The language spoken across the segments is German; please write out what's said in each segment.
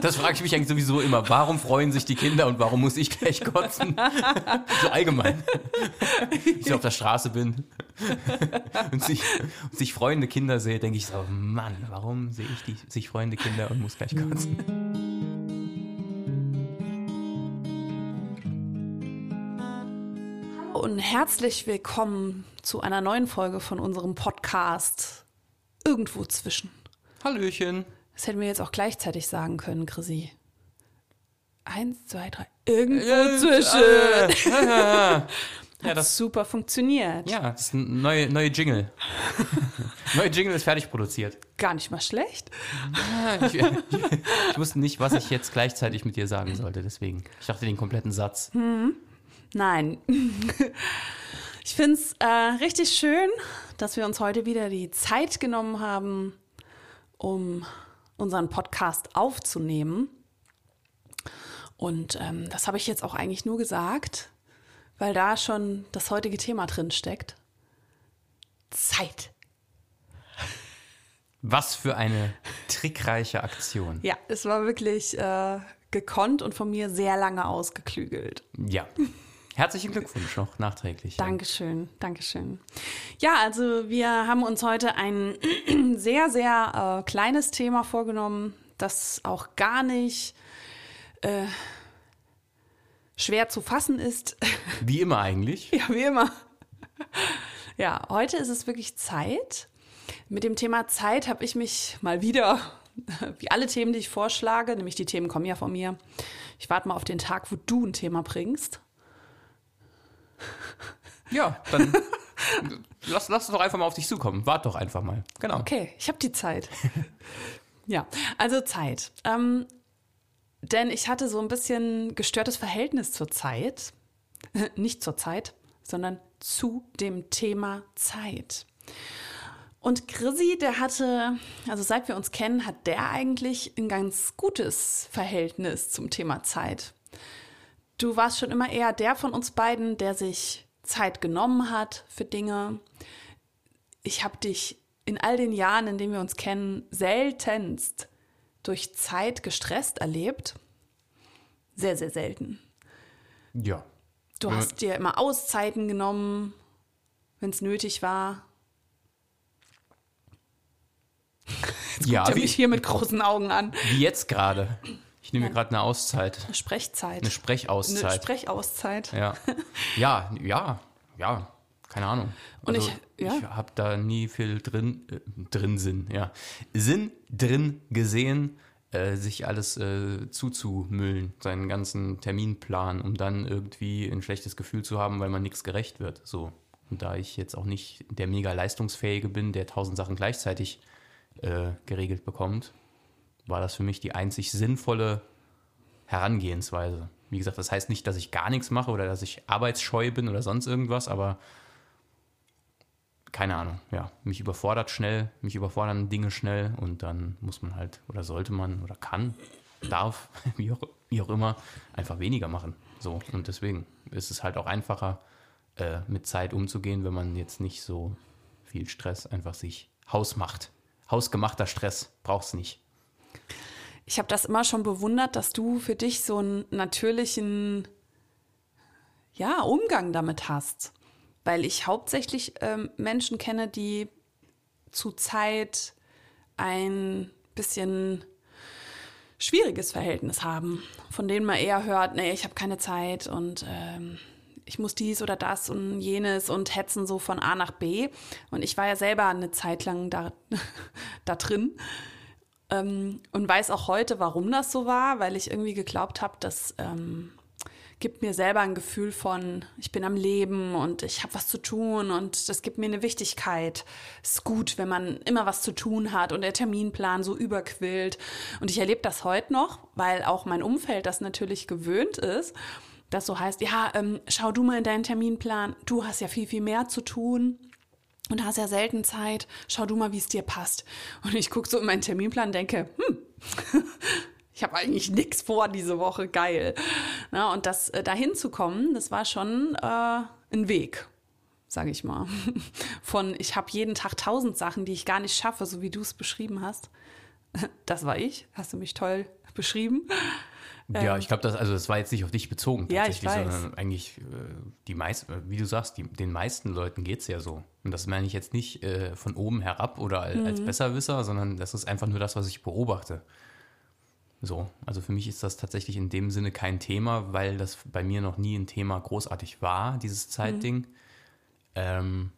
Das frage ich mich eigentlich sowieso immer. Warum freuen sich die Kinder und warum muss ich gleich kotzen? So allgemein. Wenn ich auf der Straße bin und sich, und sich freunde Kinder sehe, denke ich so, Mann, warum sehe ich die sich freunde Kinder und muss gleich kotzen? und herzlich willkommen zu einer neuen Folge von unserem Podcast Irgendwo zwischen. Hallöchen. Das hätten wir jetzt auch gleichzeitig sagen können, Chrissy. Eins, zwei, drei. Irgendwo Äh, zwischen. äh, ja, Hat das- super funktioniert. Ja, das ist ein neue, neue Jingle. neue Jingle ist fertig produziert. Gar nicht mal schlecht. Ich, ich wusste nicht, was ich jetzt gleichzeitig mit dir sagen sollte, deswegen. Ich dachte den kompletten Satz. Nein. Ich finde es äh, richtig schön, dass wir uns heute wieder die Zeit genommen haben, um unseren Podcast aufzunehmen. Und ähm, das habe ich jetzt auch eigentlich nur gesagt, weil da schon das heutige Thema drin steckt. Zeit. Was für eine trickreiche Aktion. Ja, es war wirklich äh, gekonnt und von mir sehr lange ausgeklügelt. Ja. Herzlichen Glückwunsch noch nachträglich. Dankeschön, Dankeschön. Ja, also wir haben uns heute ein sehr, sehr äh, kleines Thema vorgenommen, das auch gar nicht äh, schwer zu fassen ist. Wie immer eigentlich. ja, wie immer. Ja, heute ist es wirklich Zeit. Mit dem Thema Zeit habe ich mich mal wieder, wie alle Themen, die ich vorschlage, nämlich die Themen kommen ja von mir. Ich warte mal auf den Tag, wo du ein Thema bringst. Ja, dann lass, lass doch einfach mal auf dich zukommen. Wart doch einfach mal. Genau. Okay, ich habe die Zeit. ja, also Zeit. Ähm, denn ich hatte so ein bisschen gestörtes Verhältnis zur Zeit. Nicht zur Zeit, sondern zu dem Thema Zeit. Und Chrissy, der hatte, also seit wir uns kennen, hat der eigentlich ein ganz gutes Verhältnis zum Thema Zeit. Du warst schon immer eher der von uns beiden, der sich Zeit genommen hat für Dinge. Ich habe dich in all den Jahren, in denen wir uns kennen, seltenst durch Zeit gestresst erlebt. Sehr, sehr selten. Ja. Du Ja. hast dir immer Auszeiten genommen, wenn es nötig war. Ja, Der wie, mich hier mit großen Augen an. wie jetzt gerade. Ich nehme mir gerade eine Auszeit. Eine Sprechzeit. Eine Sprechauszeit. Eine Sprechauszeit. Ja, ja, ja, ja, keine Ahnung. Und also, ich- ja. ich habe da nie viel drin, äh, drin Sinn, ja. Sinn drin gesehen, äh, sich alles äh, zuzumüllen, seinen ganzen Terminplan, um dann irgendwie ein schlechtes Gefühl zu haben, weil man nichts gerecht wird. So. Und da ich jetzt auch nicht der mega leistungsfähige bin, der tausend Sachen gleichzeitig äh, geregelt bekommt, war das für mich die einzig sinnvolle Herangehensweise. Wie gesagt, das heißt nicht, dass ich gar nichts mache oder dass ich arbeitsscheu bin oder sonst irgendwas, aber keine Ahnung, ja, mich überfordert schnell, mich überfordern Dinge schnell und dann muss man halt oder sollte man oder kann, darf, wie auch, wie auch immer, einfach weniger machen. So und deswegen ist es halt auch einfacher, äh, mit Zeit umzugehen, wenn man jetzt nicht so viel Stress einfach sich hausmacht. Hausgemachter Stress braucht's nicht. Ich habe das immer schon bewundert, dass du für dich so einen natürlichen ja, Umgang damit hast. Weil ich hauptsächlich ähm, Menschen kenne, die zu Zeit ein bisschen schwieriges Verhältnis haben, von denen man eher hört, nee, ich habe keine Zeit und ähm, ich muss dies oder das und jenes und hetzen so von A nach B. Und ich war ja selber eine Zeit lang da, da drin ähm, und weiß auch heute, warum das so war, weil ich irgendwie geglaubt habe, das ähm, gibt mir selber ein Gefühl von, ich bin am Leben und ich habe was zu tun und das gibt mir eine Wichtigkeit. Es ist gut, wenn man immer was zu tun hat und der Terminplan so überquillt. Und ich erlebe das heute noch, weil auch mein Umfeld das natürlich gewöhnt ist, dass so heißt, ja, ähm, schau du mal in deinen Terminplan, du hast ja viel, viel mehr zu tun. Und hast ja selten Zeit. Schau du mal, wie es dir passt. Und ich gucke so in meinen Terminplan und denke, hm, ich habe eigentlich nichts vor diese Woche, geil. Na, und das äh, dahin zu kommen, das war schon äh, ein Weg, sage ich mal. Von ich habe jeden Tag tausend Sachen, die ich gar nicht schaffe, so wie du es beschrieben hast. Das war ich, hast du mich toll beschrieben. Ja, ich glaube, das, also das war jetzt nicht auf dich bezogen Ja, ich tatsächlich, weiß. sondern eigentlich äh, die meisten, wie du sagst, die, den meisten Leuten geht es ja so. Und das meine ich jetzt nicht äh, von oben herab oder als, Mhm. als Besserwisser, sondern das ist einfach nur das, was ich beobachte. So, also für mich ist das tatsächlich in dem Sinne kein Thema, weil das bei mir noch nie ein Thema großartig war, dieses Zeitding. Ähm,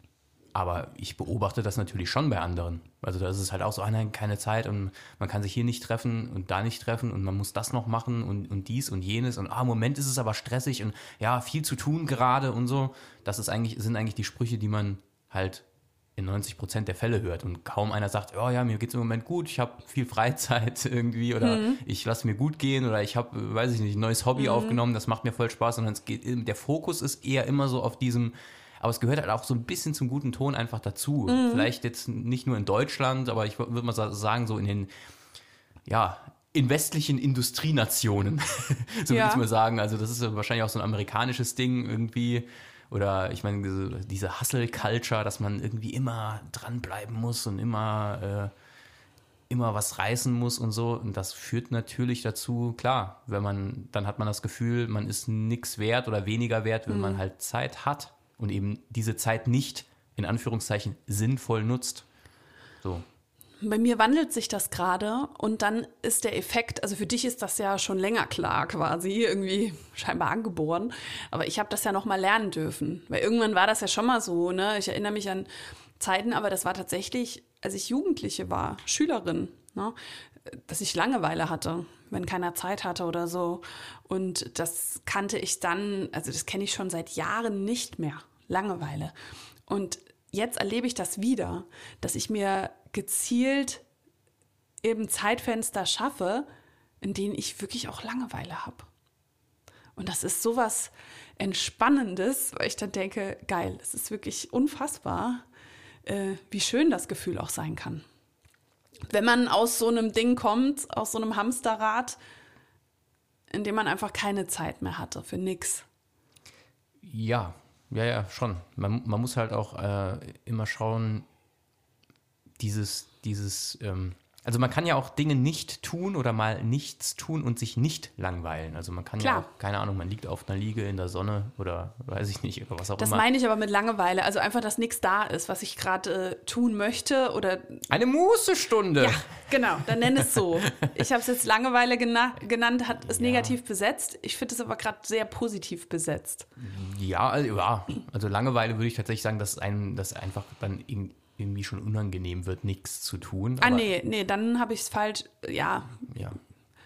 aber ich beobachte das natürlich schon bei anderen. Also da ist es halt auch so, ah nein, keine Zeit und man kann sich hier nicht treffen und da nicht treffen und man muss das noch machen und, und dies und jenes und ah, im Moment ist es aber stressig und ja, viel zu tun gerade und so. Das ist eigentlich, sind eigentlich die Sprüche, die man halt in 90 Prozent der Fälle hört und kaum einer sagt, oh ja, mir geht's im Moment gut, ich habe viel Freizeit irgendwie oder ich lasse mir gut gehen oder ich habe, weiß ich nicht, ein neues Hobby aufgenommen, das macht mir voll Spaß, sondern es geht, der Fokus ist eher immer so auf diesem, aber es gehört halt auch so ein bisschen zum guten Ton einfach dazu. Vielleicht jetzt nicht nur in Deutschland, aber ich würde mal sa- sagen, so in den, ja, in westlichen Industrienationen, so Ja. würde ich mal sagen. Also das ist wahrscheinlich auch so ein amerikanisches Ding irgendwie. Oder ich meine, diese, Hustle-Culture, dass man irgendwie immer dranbleiben muss und immer, äh, immer was reißen muss und so. Und das führt natürlich dazu, klar, wenn man, dann hat man das Gefühl, man ist nichts wert oder weniger wert, wenn man halt Zeit hat und eben diese Zeit nicht, in Anführungszeichen, sinnvoll nutzt. So. Bei mir wandelt sich das gerade und dann ist der Effekt, also für dich ist das ja schon länger klar quasi, irgendwie scheinbar angeboren, aber ich habe das ja noch mal lernen dürfen, weil irgendwann war das ja schon mal so, ne? Ich erinnere mich an Zeiten, aber das war tatsächlich, als ich Jugendliche war, Schülerin, ne? dass ich Langeweile hatte, wenn keiner Zeit hatte oder so und das kannte ich dann, also das kenne ich schon seit Jahren nicht mehr, Langeweile und jetzt erlebe ich das wieder, dass ich mir gezielt eben Zeitfenster schaffe, in denen ich wirklich auch Langeweile habe. Und das ist sowas Entspannendes, weil ich dann denke, geil, es ist wirklich unfassbar, äh, wie schön das Gefühl auch sein kann. Wenn man aus so einem Ding kommt, aus so einem Hamsterrad, in dem man einfach keine Zeit mehr hatte für nix. Ja, ja, ja, schon. Man, man muss halt auch äh, immer schauen, dieses, dieses, ähm, also man kann ja auch Dinge nicht tun oder mal nichts tun und sich nicht langweilen. Also man kann ja Klar. auch, keine Ahnung, man liegt auf einer Liege in der Sonne oder weiß ich nicht, oder was auch Das immer. meine ich aber mit Langeweile. Also einfach, dass nichts da ist, was ich gerade äh, tun möchte oder Eine Mußestunde. Ja, genau, dann nenn es so. Ich habe es jetzt Langeweile gena genannt, hat es negativ besetzt. Ich finde es aber gerade sehr positiv besetzt. Ja, also, ja, also Langeweile würde ich tatsächlich sagen, dass einem das einfach dann irg- irgendwie schon unangenehm wird, nichts zu tun. Ah, nee, nee, dann habe ich es falsch. Ja, Ja.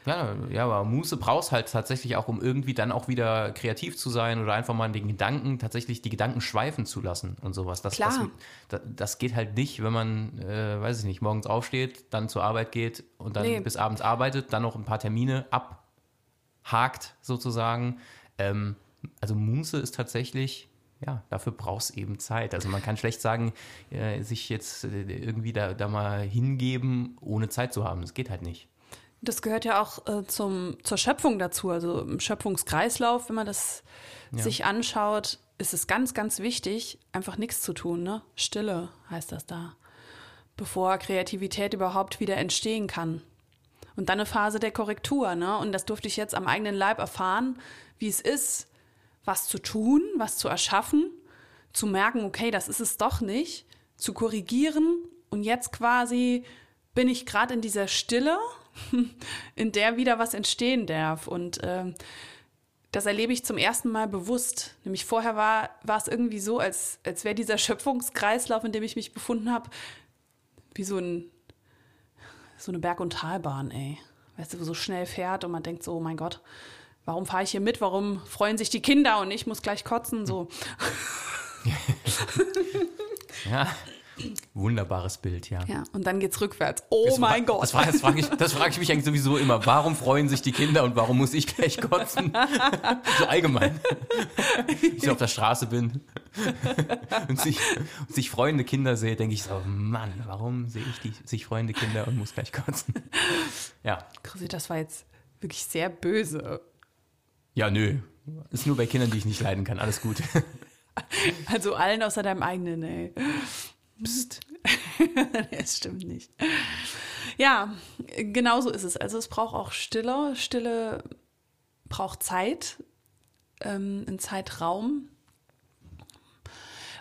Ja, ja, aber Muße brauchst halt tatsächlich auch, um irgendwie dann auch wieder kreativ zu sein oder einfach mal den Gedanken, tatsächlich die Gedanken schweifen zu lassen und sowas. Das, Klar. Das, das geht halt nicht, wenn man, äh, weiß ich nicht, morgens aufsteht, dann zur Arbeit geht und dann Nee. bis abends arbeitet, dann noch ein paar Termine abhakt sozusagen. Ähm, also Muße ist tatsächlich, ja, dafür brauchst eben Zeit. Also man kann schlecht sagen, äh, sich jetzt äh, irgendwie da, da mal hingeben, ohne Zeit zu haben. Das geht halt nicht. das gehört ja auch äh, zum, zur Schöpfung dazu. Also im Schöpfungskreislauf, wenn man das sich anschaut, ist es ganz, ganz wichtig, einfach nichts zu tun. Ne? Stille heißt das da. Bevor Kreativität überhaupt wieder entstehen kann. Und dann eine Phase der Korrektur, ne? Und das durfte ich jetzt am eigenen Leib erfahren, wie es ist, was zu tun, was zu erschaffen, zu merken, okay, das ist es doch nicht, zu korrigieren und jetzt quasi bin ich gerade in dieser Stille, in der wieder was entstehen darf. Und ähm, das erlebe ich zum ersten Mal bewusst. Nämlich vorher war, war es irgendwie so, als, als wäre dieser Schöpfungskreislauf, in dem ich mich befunden habe, wie so, ein, so eine Berg- und Talbahn, ey. Weißt du, wo so schnell fährt und man denkt so, oh mein Gott, warum fahre ich hier mit? Warum freuen sich die Kinder und ich muss gleich kotzen? So. Ja, wunderbares Bild, ja. Ja, und dann geht's rückwärts. Oh Das mein fra- Gott. Das, das frage ich, das frag ich mich eigentlich sowieso immer. Warum freuen sich die Kinder und warum muss ich gleich kotzen? so allgemein. Wenn ich auf der Straße bin und sich, und sich freuende Kinder sehe, denke ich so, Mann, warum sehe ich die sich freuende Kinder und muss gleich kotzen? Ja, Chrissy, das war jetzt wirklich sehr böse. Ja, nö. Ist nur bei Kindern, die ich nicht leiden kann. Alles gut. Also allen außer deinem eigenen, ey. Psst. Das stimmt nicht. Ja, genau so ist es. Also es braucht auch Stille. Stille braucht Zeit, ähm, einen Zeitraum.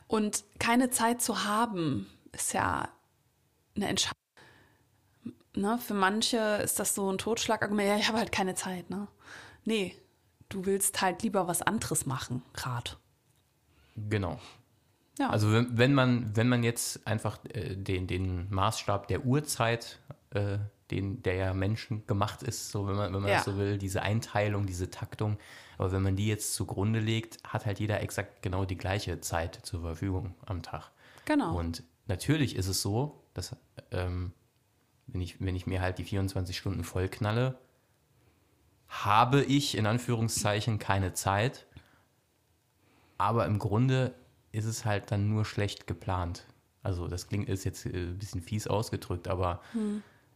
Und keine Zeit zu haben, ist ja eine Entscheidung. Ne, für manche ist das so ein Totschlagargument, ja, ich habe halt keine Zeit. Ne? Nee, du willst halt lieber was anderes machen, gerade. Genau. Ja. Also wenn, wenn, man, wenn man jetzt einfach äh, den, den Maßstab der Uhrzeit, äh, den, der ja Menschen gemacht ist, so wenn man, wenn man Ja. das so will, diese Einteilung, diese Taktung, aber wenn man die jetzt zugrunde legt, hat halt jeder exakt genau die gleiche Zeit zur Verfügung am Tag. Genau. Und natürlich ist es so, dass ähm, wenn, ich, wenn ich mir halt die 24 Stunden vollknalle, habe ich in Anführungszeichen keine Zeit. Aber im Grunde ist es halt dann nur schlecht geplant. Also das klingt ist jetzt äh, ein bisschen fies ausgedrückt, aber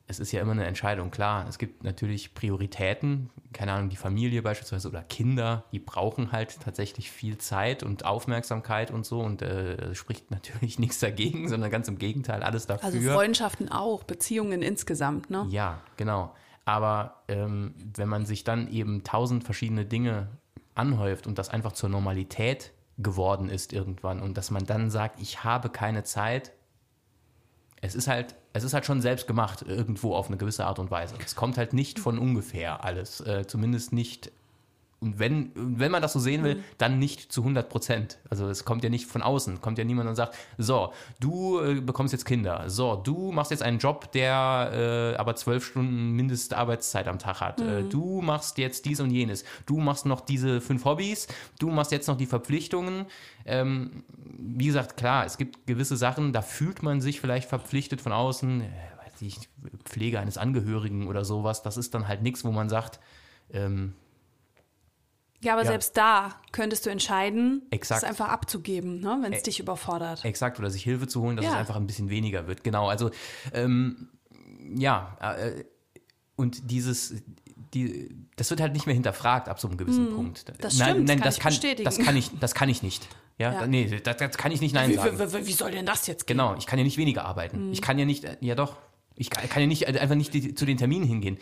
es ist ja immer eine Entscheidung. Klar, es gibt natürlich Prioritäten, keine Ahnung, die Familie beispielsweise oder Kinder, die brauchen halt tatsächlich viel Zeit und Aufmerksamkeit und so und äh, es spricht natürlich nichts dagegen, sondern ganz im Gegenteil, alles dafür. also Freundschaften auch, Beziehungen insgesamt, ne? Ja, genau. Aber ähm, wenn man sich dann eben tausend verschiedene Dinge anhäuft und das einfach zur Normalität geworden ist irgendwann und dass man dann sagt, ich habe keine Zeit, es ist halt, es ist halt schon selbst gemacht irgendwo auf eine gewisse Art und Weise. Es kommt halt nicht von ungefähr alles, äh, zumindest nicht. Und wenn, wenn man das so sehen will, dann nicht zu 100 Prozent. Also es kommt ja nicht von außen, kommt ja niemand und sagt, so, du äh, bekommst jetzt Kinder, so, du machst jetzt einen Job, der äh, aber zwölf Stunden Mindestarbeitszeit am Tag hat, äh, du machst jetzt dies und jenes, du machst noch diese fünf Hobbys, du machst jetzt noch die Verpflichtungen. Ähm, wie gesagt, klar, es gibt gewisse Sachen, da fühlt man sich vielleicht verpflichtet von außen, äh, weiß ich, Pflege eines Angehörigen oder sowas, das ist dann halt nichts, wo man sagt, ähm, Ja, aber Ja. selbst da könntest du entscheiden, Exakt. es einfach abzugeben, ne, wenn es dich überfordert. Exakt, oder sich Hilfe zu holen, dass Ja. es einfach ein bisschen weniger wird. Genau, also ähm, ja, äh, und dieses, die, das wird halt nicht mehr hinterfragt ab so einem gewissen Punkt. Hm, das nein, stimmt, nein, kann das ich kann, bestätigen. das kann ich, das kann ich nicht. Ja, Ja. nee, das, das kann ich nicht nein Wie, sagen. wie, wie, soll denn das jetzt gehen? Genau, ich kann ja nicht weniger arbeiten. Hm. Ich kann ja nicht, äh, ja doch, ich kann, kann ja nicht äh, einfach nicht die, zu den Terminen hingehen.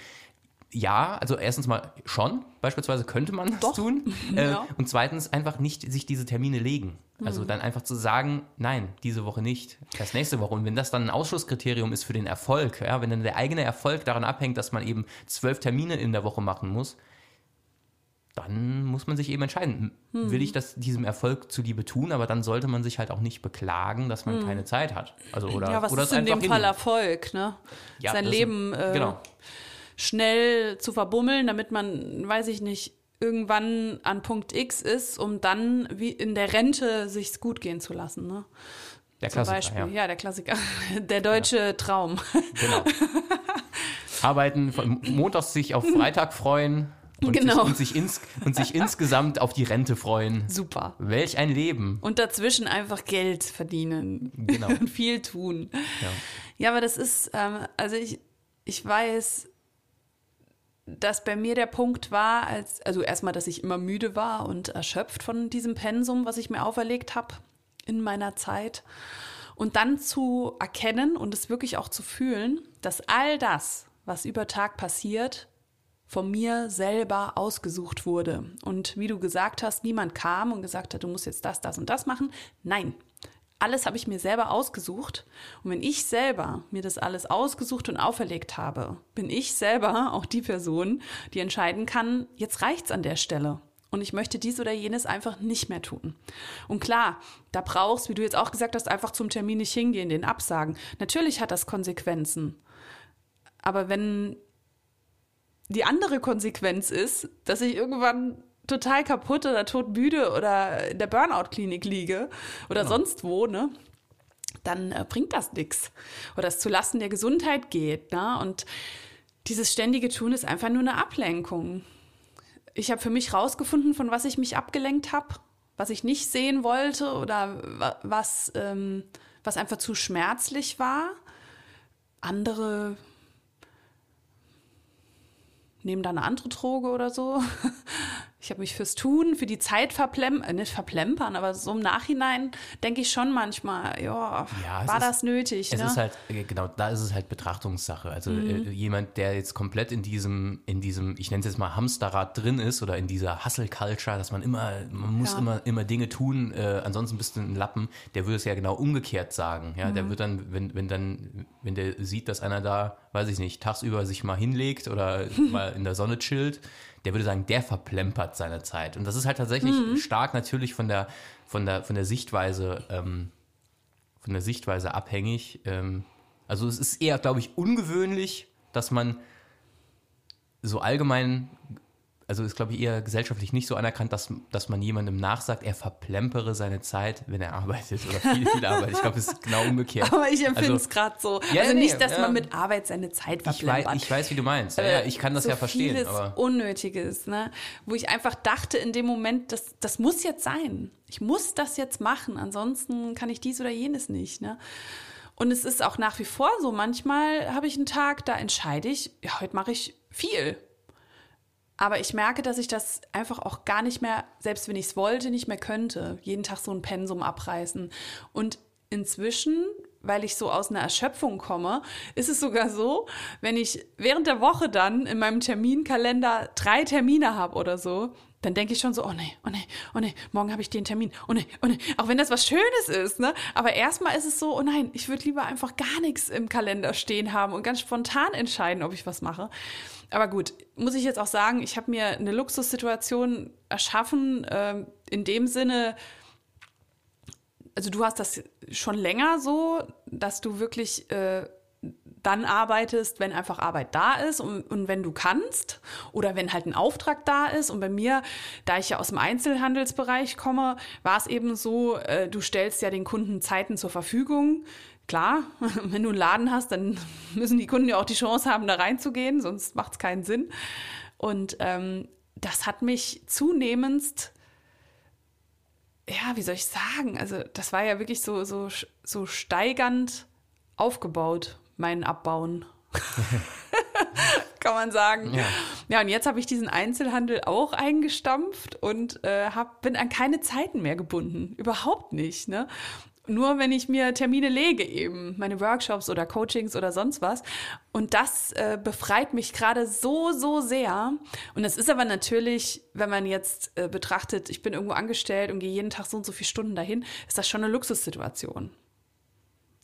Ja, also erstens mal schon, beispielsweise könnte man das Doch. tun. Äh, Ja. Und zweitens einfach nicht sich diese Termine legen. Also Hm. dann einfach zu sagen, nein, diese Woche nicht, erst nächste Woche. Und wenn das dann ein Ausschlusskriterium ist für den Erfolg, ja, wenn dann der eigene Erfolg daran abhängt, dass man eben zwölf Termine in der Woche machen muss, dann muss man sich eben entscheiden, Hm. will ich das diesem Erfolg zuliebe tun, aber dann sollte man sich halt auch nicht beklagen, dass man keine Zeit hat. Also oder. Ja, was oder ist in dem Fall. Erfolg, ne? Ja, Sein Leben äh, genau. Schnell zu verbummeln, damit man, weiß ich nicht, irgendwann an Punkt X ist, um dann wie in der Rente sich's gut gehen zu lassen, ne? Der Zum Klassiker, Beispiel. ja. Ja. der Klassiker. Der deutsche Traum. Genau. Arbeiten, von montags sich auf Freitag freuen und, Genau. sich, und, sich, ins, und sich insgesamt auf die Rente freuen. Super. Welch ein Leben. Und dazwischen einfach Geld verdienen. Genau. Und viel tun. Ja. Ja, aber das ist, ähm, also ich, ich weiß, dass bei mir der Punkt war, als, also erstmal, dass ich immer müde war und erschöpft von diesem Pensum, was ich mir auferlegt habe in meiner Zeit. Und dann zu erkennen und es wirklich auch zu fühlen, dass all das, was über Tag passiert, von mir selber ausgesucht wurde. Und wie du gesagt hast, niemand kam und gesagt hat, du musst jetzt das, das und das machen. Nein, alles habe ich mir selber ausgesucht. Und wenn ich selber mir das alles ausgesucht und auferlegt habe, bin ich selber auch die Person, die entscheiden kann, jetzt reicht's an der Stelle. Und ich möchte dies oder jenes einfach nicht mehr tun. Und klar, da brauchst, wie du jetzt auch gesagt hast, einfach zum Termin nicht hingehen, den absagen. Natürlich hat das Konsequenzen. Aber wenn die andere Konsequenz ist, dass ich irgendwann total kaputt oder todmüde oder in der Burnout-Klinik liege oder sonst wo, ne? Dann äh, bringt das nichts. Oder es zulasten der Gesundheit geht, ne? Und dieses ständige Tun ist einfach nur eine Ablenkung. Ich habe für mich rausgefunden, von was ich mich abgelenkt habe, was ich nicht sehen wollte oder wa- was, ähm, was einfach zu schmerzlich war. Andere nehmen da eine andere Droge oder so. ich habe mich fürs Tun, für die Zeit verplempern, äh, nicht verplempern, aber so im Nachhinein denke ich schon manchmal, ja, Ja, war ist- das nötig? Es ne? ist halt, äh, genau, da ist es halt Betrachtungssache. Also Mhm. äh, jemand, der jetzt komplett in diesem, in diesem, ich nenne es jetzt mal Hamsterrad drin ist oder in dieser Hustle-Culture, dass man immer, man muss Ja. immer, immer Dinge tun, äh, ansonsten bist du ein Lappen, der würde es ja genau umgekehrt sagen. Ja, Mhm. der wird dann, wenn, wenn dann, wenn der sieht, dass einer da, weiß ich nicht, tagsüber sich mal hinlegt oder mal in der Sonne chillt, der würde sagen, der verplempert seine Zeit. Und das ist halt tatsächlich Mhm. stark natürlich von der, von der, von der Sichtweise, ähm, von der Sichtweise abhängig. Ähm, also es ist eher, glaube ich, ungewöhnlich, dass man so allgemein, also ist, glaube ich, eher gesellschaftlich nicht so anerkannt, dass, dass man jemandem nachsagt, er verplempere seine Zeit, wenn er arbeitet oder viel, viel arbeitet. Ich glaube, es ist genau umgekehrt. aber ich empfinde es Also- gerade so. Ja, also nee, nicht, dass ja. man mit Arbeit seine Zeit Ich weiß, verplempert. ich weiß, wie du meinst. Ja, ja, ich kann das so ja verstehen. Vieles Aber Unnötiges, ne? Wo ich einfach dachte in dem Moment, das, das muss jetzt sein. Ich muss das jetzt machen, ansonsten kann ich dies oder jenes nicht, ne? Und es ist auch nach wie vor so. Manchmal habe ich einen Tag, da entscheide ich, ja, heute mache ich viel. Aber ich merke, dass ich das einfach auch gar nicht mehr, selbst wenn ich es wollte, nicht mehr könnte. Jeden Tag so ein Pensum abreißen. Und inzwischen, weil ich so aus einer Erschöpfung komme, ist es sogar so, wenn ich während der Woche dann in meinem Terminkalender drei Termine habe oder so, dann denke ich schon so, oh nee, oh nee, oh nee, morgen habe ich den Termin, oh nee, oh nee, auch wenn das was Schönes ist, ne? Aber erstmal ist es so, oh nein, ich würde lieber einfach gar nichts im Kalender stehen haben und ganz spontan entscheiden, ob ich was mache. Aber gut, muss ich jetzt auch sagen, ich habe mir eine Luxussituation erschaffen, ähm, in dem Sinne, also du hast das schon länger so, dass du wirklich äh, dann arbeitest, wenn einfach Arbeit da ist und, und wenn du kannst oder wenn halt ein Auftrag da ist. Und bei mir, da ich ja aus dem Einzelhandelsbereich komme, war es eben so, äh, du stellst ja den Kunden Zeiten zur Verfügung. Klar, wenn du einen Laden hast, dann müssen die Kunden ja auch die Chance haben, da reinzugehen, sonst macht es keinen Sinn. Und ähm, das hat mich zunehmend ja, wie soll ich sagen? Also, das war ja wirklich so, so, so steigernd aufgebaut, mein Abbauen. Kann man sagen. Ja. Ja, und jetzt habe ich diesen Einzelhandel auch eingestampft und äh, hab, bin an keine Zeiten mehr gebunden. Überhaupt nicht. Ne? Nur wenn ich mir Termine lege, eben meine Workshops oder Coachings oder sonst was. Und das äh, befreit mich gerade so, so sehr. Und das ist aber natürlich, wenn man jetzt äh, betrachtet, ich bin irgendwo angestellt und gehe jeden Tag so und so viele Stunden dahin, ist das schon eine Luxussituation.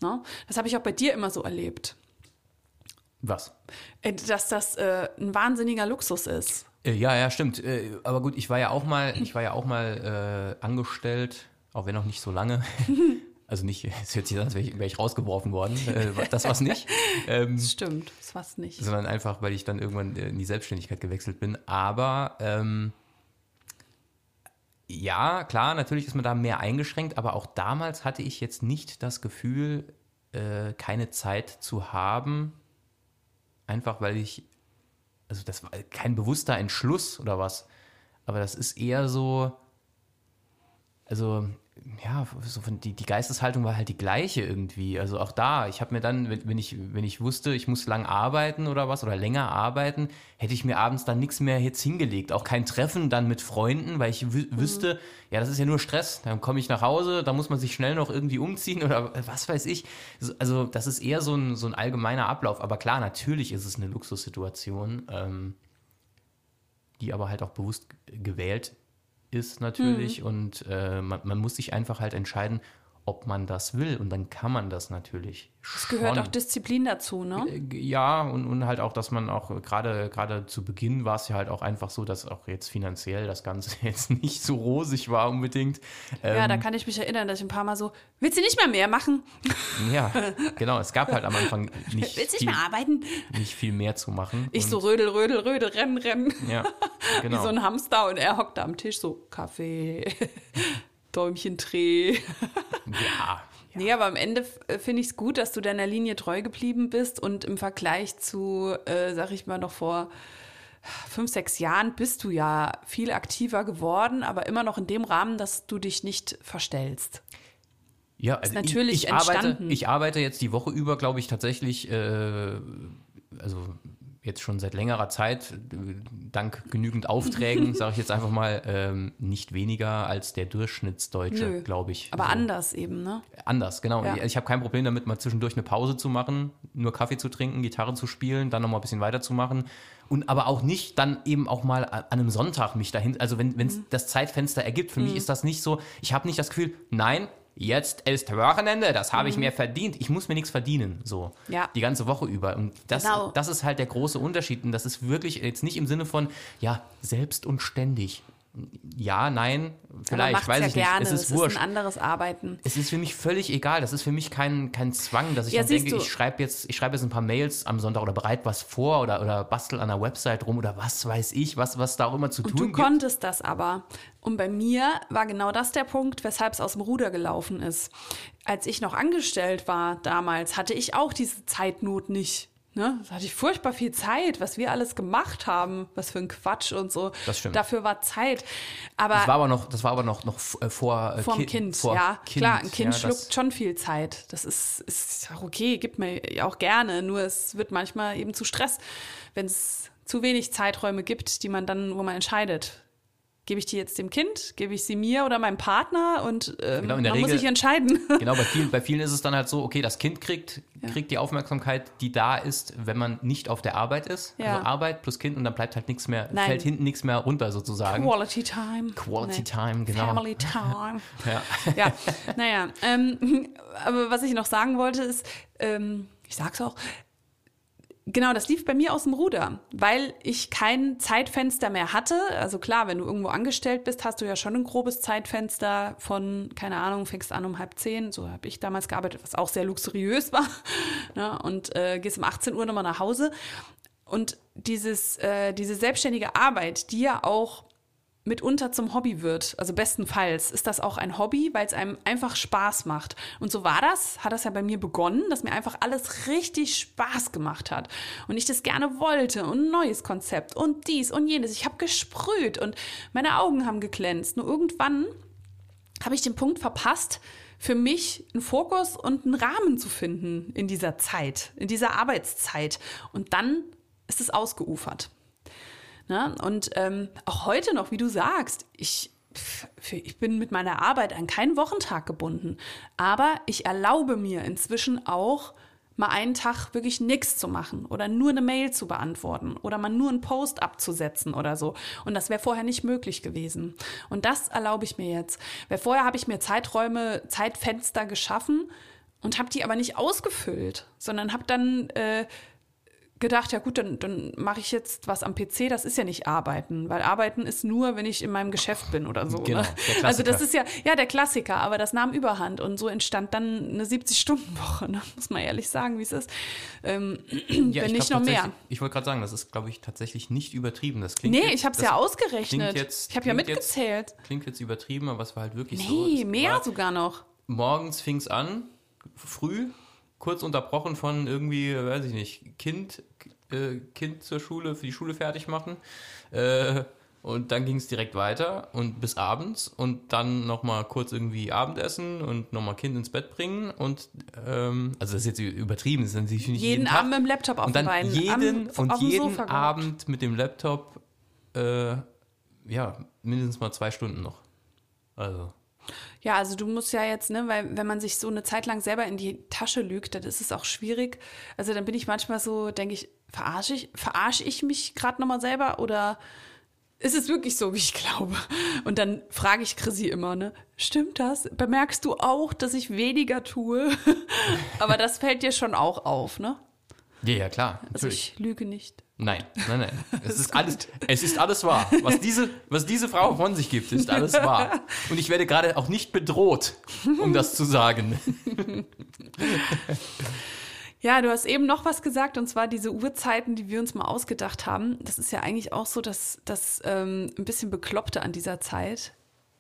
Ne? Das habe ich auch bei dir immer so erlebt, was? äh, dass das äh, ein wahnsinniger Luxus ist. Äh, Ja, ja, stimmt. Äh, Aber gut, ich war ja auch mal, ich war ja auch mal angestellt, auch wenn noch nicht so lange. Also nicht, es hört sich an, als wäre ich, wär ich rausgeworfen worden. Äh, das war's nicht. Ähm, Das stimmt, das war's nicht. sondern einfach, weil ich dann irgendwann äh, in die Selbstständigkeit gewechselt bin. Aber ähm, ja, klar, natürlich ist man da mehr eingeschränkt, aber auch damals hatte ich jetzt nicht das Gefühl, äh, keine Zeit zu haben, einfach weil ich, also das war kein bewusster Entschluss oder was, aber das ist eher so, also ja, so von die, die Geisteshaltung war halt die gleiche irgendwie. Also auch da, ich habe mir dann, wenn, ich, wenn ich wusste, ich muss lang arbeiten oder was oder länger arbeiten, hätte ich mir abends dann nichts mehr jetzt hingelegt. Auch kein Treffen dann mit Freunden, weil ich wü wüsste, ja, das ist ja nur Stress. Dann komme ich nach Hause, da muss man sich schnell noch irgendwie umziehen oder was weiß ich. Also das ist eher so ein, so ein allgemeiner Ablauf. Aber klar, natürlich ist es eine Luxussituation, ähm, die aber halt auch bewusst gewählt ist natürlich und äh, man, man muss sich einfach halt entscheiden, ob man das will und dann kann man das natürlich. Es gehört auch Disziplin dazu, ne? Ja, und, und halt auch, dass man auch gerade gerade zu Beginn war es ja halt auch einfach so, dass auch jetzt finanziell das Ganze jetzt nicht so rosig war unbedingt. Ja, Ähm, da kann ich mich erinnern, dass ich ein paar Mal so, willst du nicht mehr mehr machen? ja, genau. Es gab halt am Anfang nicht, Willst du nicht viel, mehr arbeiten? nicht viel mehr zu machen. Ich so rödel, rödel, rödel, rennen, rennen. Ja, Wie genau. so ein Hamster und er hockt da am Tisch so, Kaffee, Däumchendreh. ja, Nee, aber am Ende äh, finde ich es gut, dass du deiner Linie treu geblieben bist und im Vergleich zu, äh, sag ich mal, noch vor fünf, sechs Jahren bist du ja viel aktiver geworden, aber immer noch in dem Rahmen, dass du dich nicht verstellst. Ja, also natürlich ich, ich arbeite, ich arbeite jetzt die Woche über, glaube ich, tatsächlich, äh, also jetzt schon seit längerer Zeit, dank genügend Aufträgen, sage ich jetzt einfach mal, ähm, nicht weniger als der Durchschnittsdeutsche, glaube ich. Aber so. anders eben, ne? Anders, genau. Ja. Ich habe kein Problem damit, mal zwischendurch eine Pause zu machen, nur Kaffee zu trinken, Gitarre zu spielen, dann nochmal ein bisschen weiterzumachen. Und aber auch nicht dann eben auch mal an einem Sonntag mich dahin, also wenn es mhm. das Zeitfenster ergibt, für mhm. mich ist das nicht so, ich habe nicht das Gefühl, nein, jetzt ist Wochenende, das habe ich mhm. mir verdient. Ich muss mir nichts verdienen, so ja. die ganze Woche über. Und das, genau. das ist halt der große Unterschied. Und das ist wirklich jetzt nicht im Sinne von, ja, selbst und ständig ja, nein, vielleicht, weiß ja ich gerne. nicht. Es ist es wurscht. Ist ein anderes Arbeiten. Es ist für mich völlig egal. Das ist für mich kein, kein Zwang, dass ich ja, denke, du. ich schreibe jetzt, ich jetzt ein paar Mails am Sonntag oder bereite was vor oder, oder bastel an der Website rum oder was weiß ich, was, was da auch immer zu Und tun du gibt. Du konntest das aber. Und bei mir war genau das der Punkt, weshalb es aus dem Ruder gelaufen ist. Als ich noch angestellt war damals, hatte ich auch diese Zeitnot nicht. Ne? Da hatte ich furchtbar viel Zeit, was wir alles gemacht haben, was für ein Quatsch und so. Das stimmt. Dafür war Zeit. Aber das war aber noch, das war aber noch, noch äh, vor äh, Vorm Ki Kind. Vor ja, kind, klar, ein Kind ja, schluckt schon viel Zeit. Das ist, ist auch okay, gibt mir auch gerne. Nur es wird manchmal eben zu Stress, wenn es zu wenig Zeiträume gibt, die man dann, wo man entscheidet, gebe ich die jetzt dem Kind, gebe ich sie mir oder meinem Partner und ähm, genau, man Regel, muss sich entscheiden. Genau, bei vielen, bei vielen ist es dann halt so, okay, das Kind kriegt, ja. kriegt die Aufmerksamkeit, die da ist, wenn man nicht auf der Arbeit ist. Ja. Also Arbeit plus Kind und dann bleibt halt nichts mehr, Nein. fällt hinten nichts mehr runter sozusagen. Quality Time. Quality nee. Time, genau. Family Time. ja. ja, naja, ähm, aber was ich noch sagen wollte ist, ähm, ich sag's auch, Genau, das lief bei mir aus dem Ruder, weil ich kein Zeitfenster mehr hatte. Also klar, wenn du irgendwo angestellt bist, hast du ja schon ein grobes Zeitfenster von, keine Ahnung, fängst an um halb zehn, so habe ich damals gearbeitet, was auch sehr luxuriös war. Ne? Und äh, gehst um 18 Uhr nochmal nach Hause. Und dieses, äh, diese selbstständige Arbeit, die ja auch mitunter zum Hobby wird. Also bestenfalls ist das auch ein Hobby, weil es einem einfach Spaß macht. Und so war das, hat das ja bei mir begonnen, dass mir einfach alles richtig Spaß gemacht hat. Und ich das gerne wollte und ein neues Konzept und dies und jenes. Ich habe gesprüht und meine Augen haben geglänzt. Nur irgendwann habe ich den Punkt verpasst, für mich einen Fokus und einen Rahmen zu finden in dieser Zeit, in dieser Arbeitszeit. Und dann ist es ausgeufert. Ne? Und ähm, auch heute noch, wie du sagst, ich, ich bin mit meiner Arbeit an keinen Wochentag gebunden. Aber ich erlaube mir inzwischen auch, mal einen Tag wirklich nichts zu machen oder nur eine Mail zu beantworten oder mal nur einen Post abzusetzen oder so. Und das wäre vorher nicht möglich gewesen. Und das erlaube ich mir jetzt. Weil vorher habe ich mir Zeiträume, Zeitfenster geschaffen und habe die aber nicht ausgefüllt, sondern habe dann äh, gedacht, ja gut, dann, dann mache ich jetzt was am PC, das ist ja nicht arbeiten, weil arbeiten ist nur, wenn ich in meinem Geschäft bin oder so. Genau, ne? Also das ist ja, ja, der Klassiker, aber das nahm überhand und so entstand dann eine 70-Stunden-Woche, ne? muss man ehrlich sagen, wie es ist. Ähm, ja, wenn nicht noch mehr. Ich wollte gerade sagen, das ist, glaube ich, tatsächlich nicht übertrieben. Das klingt nee, jetzt, ich habe es ja ausgerechnet. Jetzt, ich habe ja mitgezählt. Jetzt, klingt jetzt übertrieben, aber es war halt wirklich nee, so. Nee, mehr sogar noch. Morgens fing es an, früh, kurz unterbrochen von irgendwie, weiß ich nicht, Kind, äh, Kind zur Schule, für die Schule fertig machen. Äh, und dann ging es direkt weiter und bis abends und dann nochmal kurz irgendwie Abendessen und nochmal Kind ins Bett bringen und ähm, also das ist jetzt übertrieben, das ist natürlich nicht jeden, jeden Abend mit dem Laptop auf und dann Beinen, jeden am, und jeden Abend mit dem Laptop äh, ja mindestens mal zwei Stunden noch. Also ja, also du musst ja jetzt, ne, weil wenn man sich so eine Zeit lang selber in die Tasche lügt, dann ist es auch schwierig. Also dann bin ich manchmal so, denke ich, verarsche ich, verarsche ich mich gerade nochmal selber oder ist es wirklich so, wie ich glaube? Und dann frage ich Chrissy immer, ne, stimmt das? Bemerkst du auch, dass ich weniger tue? Aber das fällt dir schon auch auf, ne? Ja, ja, klar. Also ich lüge nicht. Nein, nein, nein. Es ist alles, es ist alles wahr. Was diese, was diese Frau von sich gibt, ist alles wahr. Und ich werde gerade auch nicht bedroht, um das zu sagen. Ja, du hast eben noch was gesagt, und zwar diese Uhrzeiten, die wir uns mal ausgedacht haben. Das ist ja eigentlich auch so, dass das ähm, ein bisschen Bekloppte an dieser Zeit.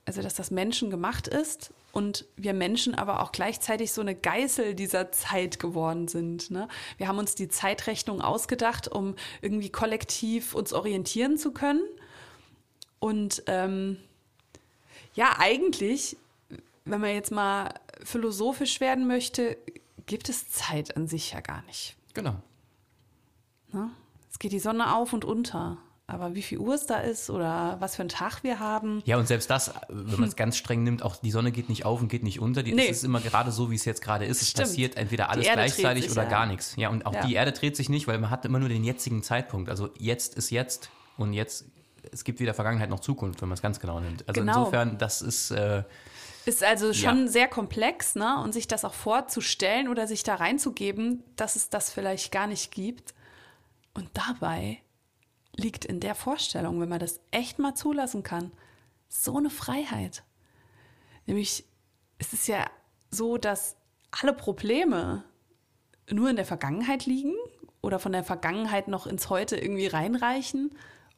Also, dass das Menschen gemacht ist und wir Menschen aber auch gleichzeitig so eine Geißel dieser Zeit geworden sind. Ne? Wir haben uns die Zeitrechnung ausgedacht, um irgendwie kollektiv uns orientieren zu können. Und ähm, ja, eigentlich, wenn man jetzt mal philosophisch werden möchte, gibt es Zeit an sich ja gar nicht. Genau. Ne? Es geht die Sonne auf und unter. Aber wie viel Uhr es da ist oder was für einen Tag wir haben. Ja, und selbst das, wenn man es ganz streng nimmt, auch die Sonne geht nicht auf und geht nicht unter. Die, Nee. Es ist immer gerade so, wie es jetzt gerade ist. Es Stimmt. passiert entweder alles gleichzeitig oder ja. gar nichts. Ja, und auch Ja. die Erde dreht sich nicht, weil man hat immer nur den jetzigen Zeitpunkt. Also jetzt ist jetzt und jetzt, es gibt weder Vergangenheit noch Zukunft, wenn man es ganz genau nimmt. Also Genau. insofern, das ist, äh, Ist also schon Ja. sehr komplex, ne? Und sich das auch vorzustellen oder sich da reinzugeben, dass es das vielleicht gar nicht gibt. Und dabei liegt in der Vorstellung, wenn man das echt mal zulassen kann, so eine Freiheit. Nämlich, es ist ja so, dass alle Probleme nur in der Vergangenheit liegen oder von der Vergangenheit noch ins Heute irgendwie reinreichen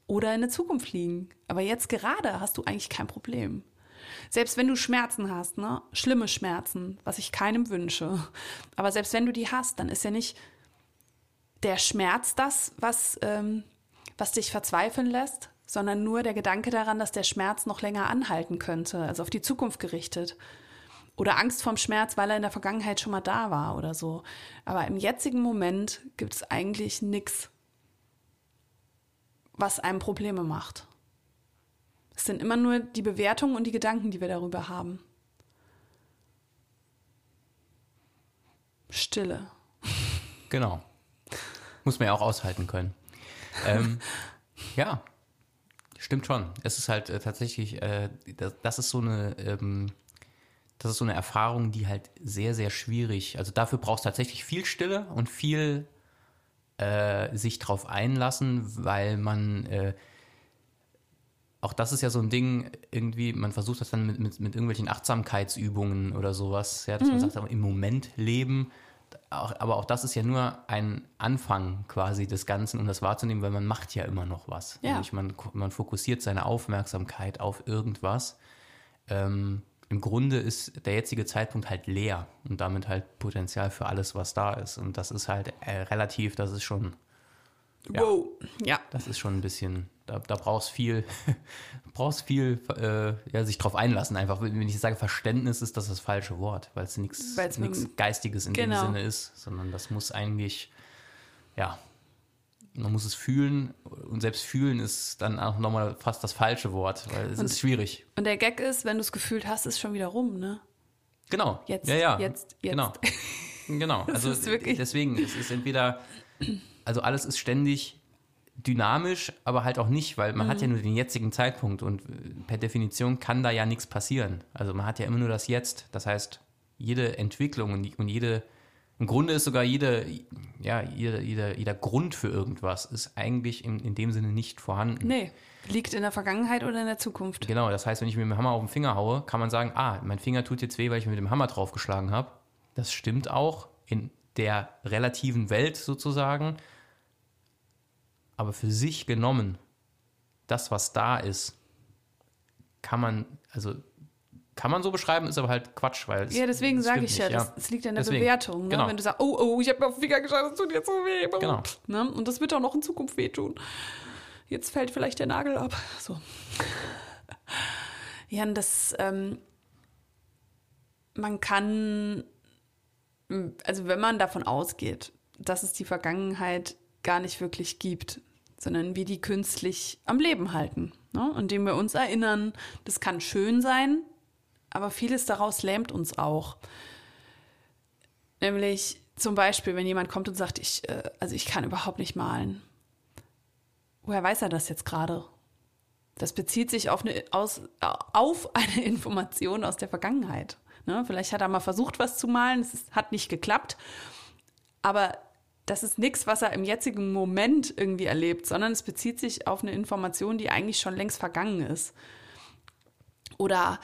oder in der Zukunft liegen. Aber jetzt gerade hast du eigentlich kein Problem. Selbst wenn du Schmerzen hast, ne? Schlimme Schmerzen, was ich keinem wünsche. Aber selbst wenn du die hast, dann ist ja nicht der Schmerz das, was, ähm, was dich verzweifeln lässt, sondern nur der Gedanke daran, dass der Schmerz noch länger anhalten könnte, also auf die Zukunft gerichtet. Oder Angst vorm Schmerz, weil er in der Vergangenheit schon mal da war oder so. Aber im jetzigen Moment gibt es eigentlich nichts, was einem Probleme macht. Es sind immer nur die Bewertungen und die Gedanken, die wir darüber haben. Stille. genau. Muss man ja auch aushalten können. ähm, ja, stimmt schon. Es ist halt äh, tatsächlich, äh, das, das ist so eine, ähm, das ist so eine Erfahrung, die halt sehr, sehr schwierig, also dafür brauchst du tatsächlich viel Stille und viel äh, sich drauf einlassen, weil man, äh, auch das ist ja so ein Ding, irgendwie, man versucht das dann mit, mit, mit irgendwelchen Achtsamkeitsübungen oder sowas, ja, dass man sagt, im Moment leben, auch, aber auch das ist ja nur ein Anfang quasi des Ganzen, um das wahrzunehmen, weil man macht ja immer noch was. Ja. Nämlich man, man fokussiert seine Aufmerksamkeit auf irgendwas. Ähm, Im Grunde ist der jetzige Zeitpunkt halt leer und damit halt Potenzial für alles, was da ist. Und das ist halt äh, relativ, das ist schon, Ja. Wow. Ja. das ist schon ein bisschen, da, da brauchst viel, brauchst viel, äh, ja, sich drauf einlassen einfach. Wenn ich sage Verständnis, ist das das falsche Wort, weil es nichts Geistiges in Genau. dem Sinne ist, sondern das muss eigentlich, ja, man muss es fühlen und selbst fühlen ist dann auch nochmal fast das falsche Wort, weil es ist schwierig. Und der Gag ist, wenn du es gefühlt hast, ist schon wieder rum, ne? Genau. Jetzt, ja, ja. jetzt, jetzt. Genau. Genau. Also ist wirklich- deswegen, es ist entweder, also alles ist ständig dynamisch, aber halt auch nicht, weil man hat Mhm. ja nur den jetzigen Zeitpunkt und äh, per Definition kann da ja nichts passieren. Also man hat ja immer nur das Jetzt. Das heißt, jede Entwicklung und jede, im Grunde ist sogar jede, ja, jeder, jeder, jeder Grund für irgendwas ist eigentlich in, in dem Sinne nicht vorhanden. Nee. Liegt in der Vergangenheit oder in der Zukunft. Genau, das heißt, wenn ich mir mit dem Hammer auf den Finger haue, kann man sagen, ah, mein Finger tut jetzt weh, weil ich mit dem Hammer draufgeschlagen habe. Das stimmt auch in der relativen Welt sozusagen. Aber für sich genommen, das, was da ist, kann man, also kann man so beschreiben, ist aber halt Quatsch, weil es, Ja, deswegen es sage ich ja, nicht, das, das liegt an der Deswegen, Bewertung. Ne? genau. Wenn du sagst, oh, oh, ich habe mir auf den Finger geschaut, das tut jetzt so weh. Genau. Ne? Und das wird auch noch in Zukunft wehtun. Jetzt fällt vielleicht der Nagel ab. So. Ja, und das, ähm, man kann, also wenn man davon ausgeht, dass es die Vergangenheit gar nicht wirklich gibt, sondern wir die künstlich am Leben halten, ne? indem wir uns erinnern, das kann schön sein, aber vieles daraus lähmt uns auch. Nämlich zum Beispiel, wenn jemand kommt und sagt, ich, äh, also ich kann überhaupt nicht malen. Woher weiß er das jetzt gerade? Das bezieht sich auf eine, aus, auf eine Information aus der Vergangenheit. Ne? Vielleicht hat er mal versucht, was zu malen, es hat nicht geklappt. Aber das ist nichts, was er im jetzigen Moment irgendwie erlebt, sondern es bezieht sich auf eine Information, die eigentlich schon längst vergangen ist. Oder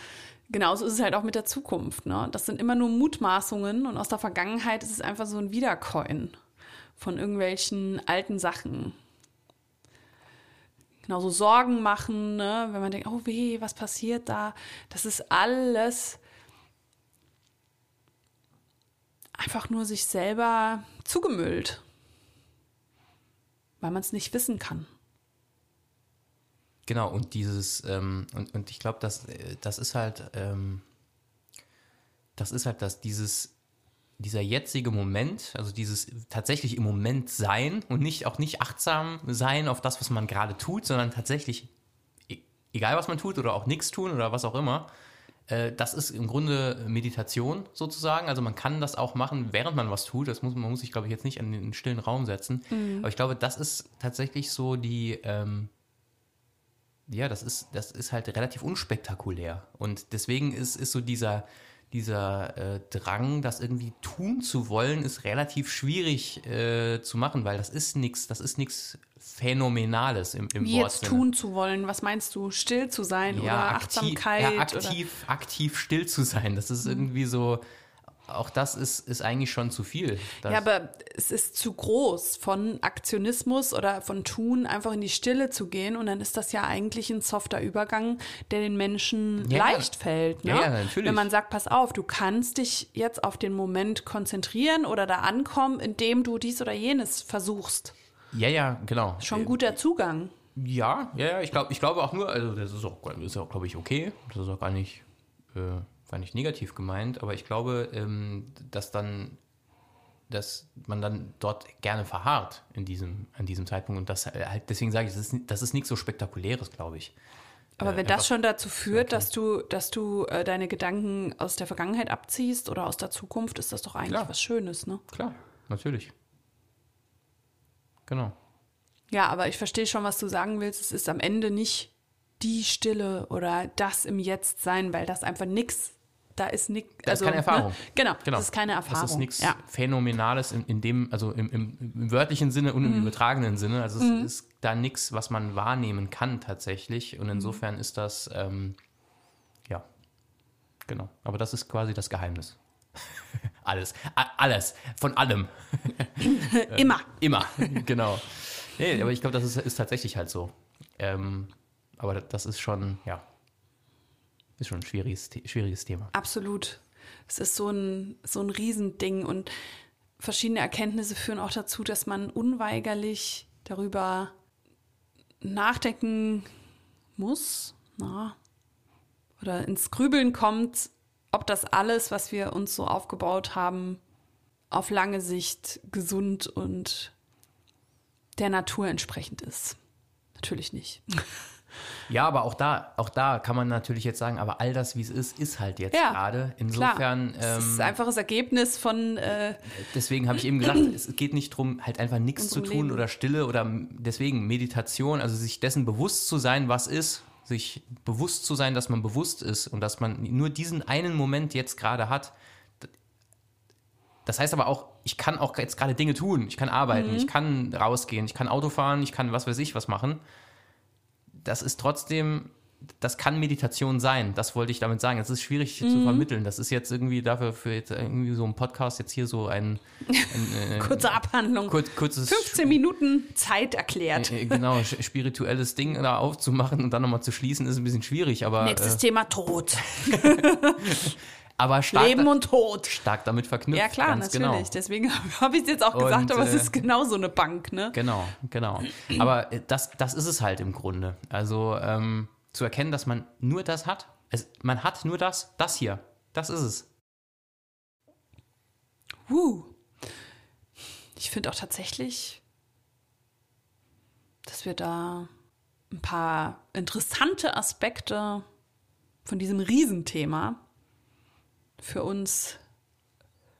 genauso ist es halt auch mit der Zukunft. Ne? Das sind immer nur Mutmaßungen und aus der Vergangenheit ist es einfach so ein Wiedercoin von irgendwelchen alten Sachen. Genauso Sorgen machen, ne? wenn man denkt, oh weh, was passiert da? Das ist alles einfach nur sich selber zugemüllt, weil man es nicht wissen kann. Genau, und dieses, ähm, und, und ich glaube, das, äh, das ist halt, ähm, das ist halt das, dieses, dieser jetzige Moment, also dieses tatsächlich im Moment sein und nicht auch nicht achtsam sein auf das, was man gerade tut, sondern tatsächlich, e- egal was man tut oder auch nichts tun oder was auch immer, das ist im Grunde Meditation sozusagen. Also man kann das auch machen, während man was tut. Das muss, man muss sich, glaube ich, jetzt nicht in den stillen Raum setzen. Aber ich glaube, das ist tatsächlich so die, ähm, ja, das ist, das ist halt relativ unspektakulär. Und deswegen ist, ist so dieser, dieser äh, Drang, das irgendwie tun zu wollen, ist relativ schwierig äh, zu machen, weil das ist nichts, das ist nichts Phänomenales im, im Wie jetzt Wortsinne. tun zu wollen, was meinst du? Still zu sein oder aktiv, Achtsamkeit? ja, oder? aktiv, aktiv still zu sein. Das ist irgendwie so, auch das ist, ist eigentlich schon zu viel. Ja, aber es ist zu groß, von Aktionismus oder von Tun einfach in die Stille zu gehen. Und dann ist das ja eigentlich ein softer Übergang, der den Menschen Ja, leicht fällt. Ne? Ja, ja, natürlich. Wenn man sagt, pass auf, du kannst dich jetzt auf den Moment konzentrieren oder da ankommen, indem du dies oder jenes versuchst. ja, ja, genau. Schon guter Zugang. Ja, ja, ja, ich glaube ich glaube auch nur, also das ist auch, ist auch glaube ich, okay. Das ist auch gar nicht, äh, gar nicht negativ gemeint, aber ich glaube, ähm, dass dann, dass man dann dort gerne verharrt in diesem, an diesem Zeitpunkt und das halt, deswegen sage ich, das ist, das ist nichts so Spektakuläres, glaube ich. Aber Äh, wenn das schon dazu führt, dass du, dass du äh, deine Gedanken aus der Vergangenheit abziehst oder aus der Zukunft, ist das doch eigentlich Klar. was Schönes, ne? Klar, natürlich. Genau. Ja, aber ich verstehe schon, was du sagen willst. Es ist am Ende nicht die Stille oder das im Jetzt sein, weil das einfach nix, da ist nix. Da ist keine Erfahrung. Ne? Genau, Genau. das ist keine Erfahrung. Das ist nichts Ja. Phänomenales in, in dem, also im, im, im wörtlichen Sinne und im Mhm. übertragenen Sinne. Also es ist da nichts, was man wahrnehmen kann tatsächlich. Und insofern ist das, ähm, ja, genau. Aber das ist quasi das Geheimnis. alles, A alles, von allem, Immer. immer, genau. Nee, aber ich glaube, das ist, ist tatsächlich halt so. Ähm, aber das ist schon, ja, ist schon ein schwieriges, schwieriges Thema. Absolut. Es ist so ein, so ein Riesending und verschiedene Erkenntnisse führen auch dazu, dass man unweigerlich darüber nachdenken muss na, oder ins Grübeln kommt, ob das alles, was wir uns so aufgebaut haben, auf lange Sicht gesund und der Natur entsprechend ist. Natürlich nicht. Ja, aber auch da, auch da kann man natürlich jetzt sagen, aber all das, wie es ist, ist halt jetzt Ja, gerade. Insofern, Klar, es ist ähm, einfaches Ergebnis von äh, deswegen habe ich eben gesagt, es geht nicht darum, halt einfach nichts zu tun Leben. oder Stille oder deswegen Meditation, also sich dessen bewusst zu sein, was ist, sich bewusst zu sein, dass man bewusst ist und dass man nur diesen einen Moment jetzt gerade hat. Das heißt aber auch, ich kann auch jetzt gerade Dinge tun. Ich kann arbeiten, Mhm. ich kann rausgehen, ich kann Auto fahren, ich kann was weiß ich was machen. Das ist trotzdem, das kann Meditation sein. Das wollte ich damit sagen. Das ist schwierig Mhm. zu vermitteln. Das ist jetzt irgendwie dafür für jetzt irgendwie so ein Podcast jetzt hier so ein, ein äh, kurze Abhandlung. kurz, kurzes 15 Minuten Zeit erklärt. äh, genau sch- spirituelles Ding da aufzumachen und dann nochmal zu schließen ist ein bisschen schwierig, aber Nächstes äh, Thema Tod. aber stark, Leben und Tod. stark damit verknüpft. Ja, klar, ganz natürlich. Genau. Deswegen habe ich es jetzt auch gesagt, Und, aber es äh, ist genau so eine Bank, ne? Genau, genau. Aber äh, das, das ist es halt im Grunde. Also ähm, zu erkennen, dass man nur das hat. Es, man hat nur das, das hier. Das ist es. Uh. Ich finde auch tatsächlich, dass wir da ein paar interessante Aspekte von diesem Riesenthema für uns.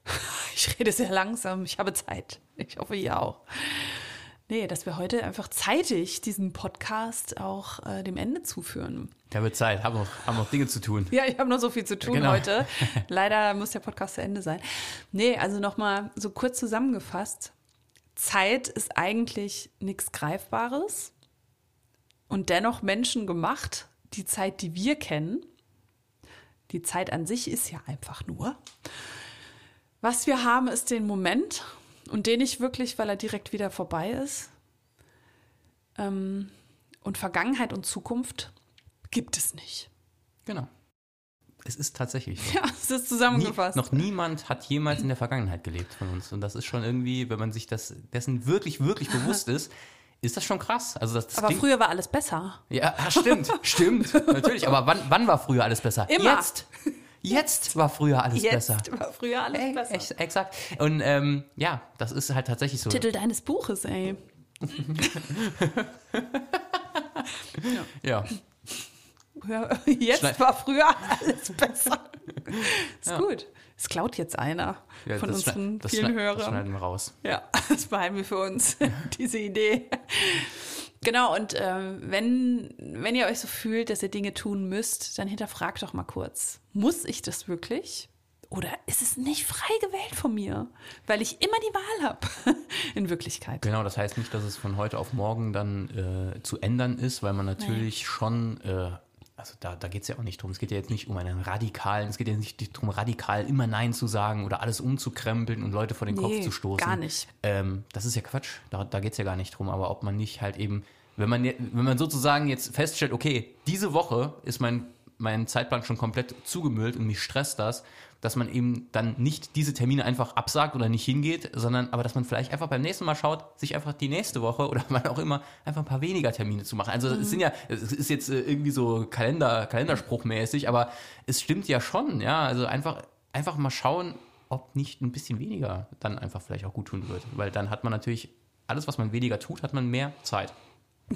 Ich rede sehr langsam, ich habe Zeit. Ich hoffe, ihr auch. Nee, dass wir heute einfach zeitig diesen Podcast auch äh, dem Ende zuführen. Da wird Zeit, haben noch, haben noch Dinge zu tun. Ja, ich habe noch so viel zu tun Genau. heute. Leider muss der Podcast zu Ende sein. Nee, also nochmal so kurz zusammengefasst. Zeit ist eigentlich nichts Greifbares und dennoch menschengemacht. Die Zeit, die wir kennen, die Zeit an sich ist ja einfach nur. Was wir haben, ist den Moment und den nicht wirklich, weil er direkt wieder vorbei ist. Ähm, und Vergangenheit und Zukunft gibt es nicht. Genau. Es ist tatsächlich so. Ja, es ist Nie, zusammengefasst. noch niemand hat jemals in der Vergangenheit gelebt von uns. Und das ist schon irgendwie, wenn man sich das dessen wirklich, wirklich bewusst ist, ist das schon krass. Also das, das Aber klingt- früher war alles besser. Ja, stimmt, stimmt, natürlich. Aber wann, wann war früher alles besser? Immer. Jetzt. Jetzt war früher alles Jetzt besser. war früher alles Ey, besser. echt, exakt. Und ähm, ja, das ist halt tatsächlich so. Titel deines Buches, ey. Ja, Ja, Jetzt war früher alles besser. Ist Ja. gut. Es klaut jetzt einer ja von unseren das vielen schneid- Das Hörern. schneiden wir raus. Ja, das behalten wir für uns, diese Idee. Genau, und ähm, wenn, wenn ihr euch so fühlt, dass ihr Dinge tun müsst, dann hinterfragt doch mal kurz, muss ich das wirklich? Oder ist es nicht frei gewählt von mir? Weil ich immer die Wahl habe, in Wirklichkeit. Genau, das heißt nicht, dass es von heute auf morgen dann äh, zu ändern ist, weil man natürlich schon, äh, also da, da geht es ja auch nicht drum. Es geht ja jetzt nicht um einen radikalen, es geht ja nicht darum, radikal immer Nein zu sagen oder alles umzukrempeln und Leute vor den Kopf Nee, zu stoßen. gar nicht. Ähm, das ist ja Quatsch. Da, da geht es ja gar nicht drum. Aber ob man nicht halt eben, wenn man, wenn man sozusagen jetzt feststellt, okay, diese Woche ist mein, mein Zeitplan schon komplett zugemüllt und mich stresst das, dass man eben dann nicht diese Termine einfach absagt oder nicht hingeht, sondern aber dass man vielleicht einfach beim nächsten Mal schaut, sich einfach die nächste Woche oder wann auch immer einfach ein paar weniger Termine zu machen. Also es sind ja, es ist jetzt äh, irgendwie so Kalender, Kalenderspruchmäßig, aber es stimmt ja schon, ja. Also einfach, einfach mal schauen, ob nicht ein bisschen weniger dann einfach vielleicht auch gut tun wird. Weil dann hat man natürlich, alles, was man weniger tut, hat man mehr Zeit.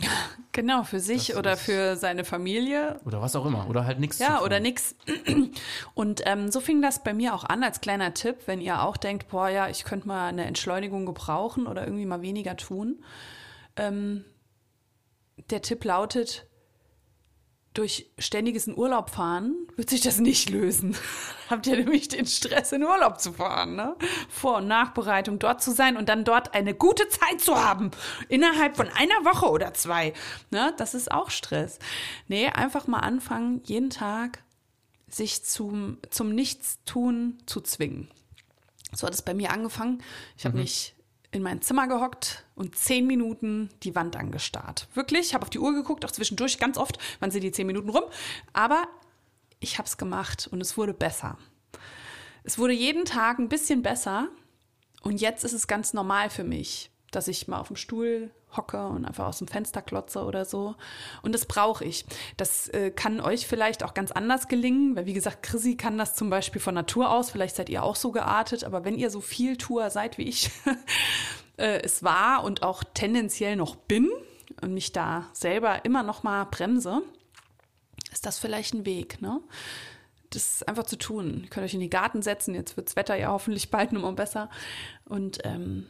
Genau, für sich Das oder für seine Familie Oder was auch immer. Oder halt nichts Ja, oder nix. Und ähm, so fing das bei mir auch an als kleiner Tipp, wenn ihr auch denkt, boah, ja, ich könnte mal eine Entschleunigung gebrauchen oder irgendwie mal weniger tun. Ähm, der Tipp lautet, durch ständiges in Urlaub fahren wird sich das nicht lösen. Habt ihr nämlich den Stress, in Urlaub zu fahren, ne? Vor- und Nachbereitung, dort zu sein und dann dort eine gute Zeit zu haben. Innerhalb von einer Woche oder zwei. Ne? Das ist auch Stress. Nee, einfach mal anfangen, jeden Tag sich zum, zum Nichtstun zu zwingen. So hat es bei mir angefangen. Ich habe mich in mein Zimmer gehockt und zehn Minuten die Wand angestarrt. Wirklich, habe auf die Uhr geguckt, auch zwischendurch ganz oft, wann sind die zehn Minuten rum. Aber ich habe es gemacht und es wurde besser. Es wurde jeden Tag ein bisschen besser und jetzt ist es ganz normal für mich, dass ich mal auf dem Stuhl hocke und einfach aus dem Fenster klotze oder so. Und das brauche ich. Das äh, kann euch vielleicht auch ganz anders gelingen, weil wie gesagt, Chrissy kann das zum Beispiel von Natur aus. Vielleicht seid ihr auch so geartet, aber wenn ihr so viel Tour seid wie ich äh, es war und auch tendenziell noch bin und mich da selber immer noch mal bremse, ist das vielleicht ein Weg, ne? Das einfach zu tun. Ihr könnt euch in den Garten setzen, jetzt wird das Wetter ja hoffentlich bald nochmal besser. Und ähm,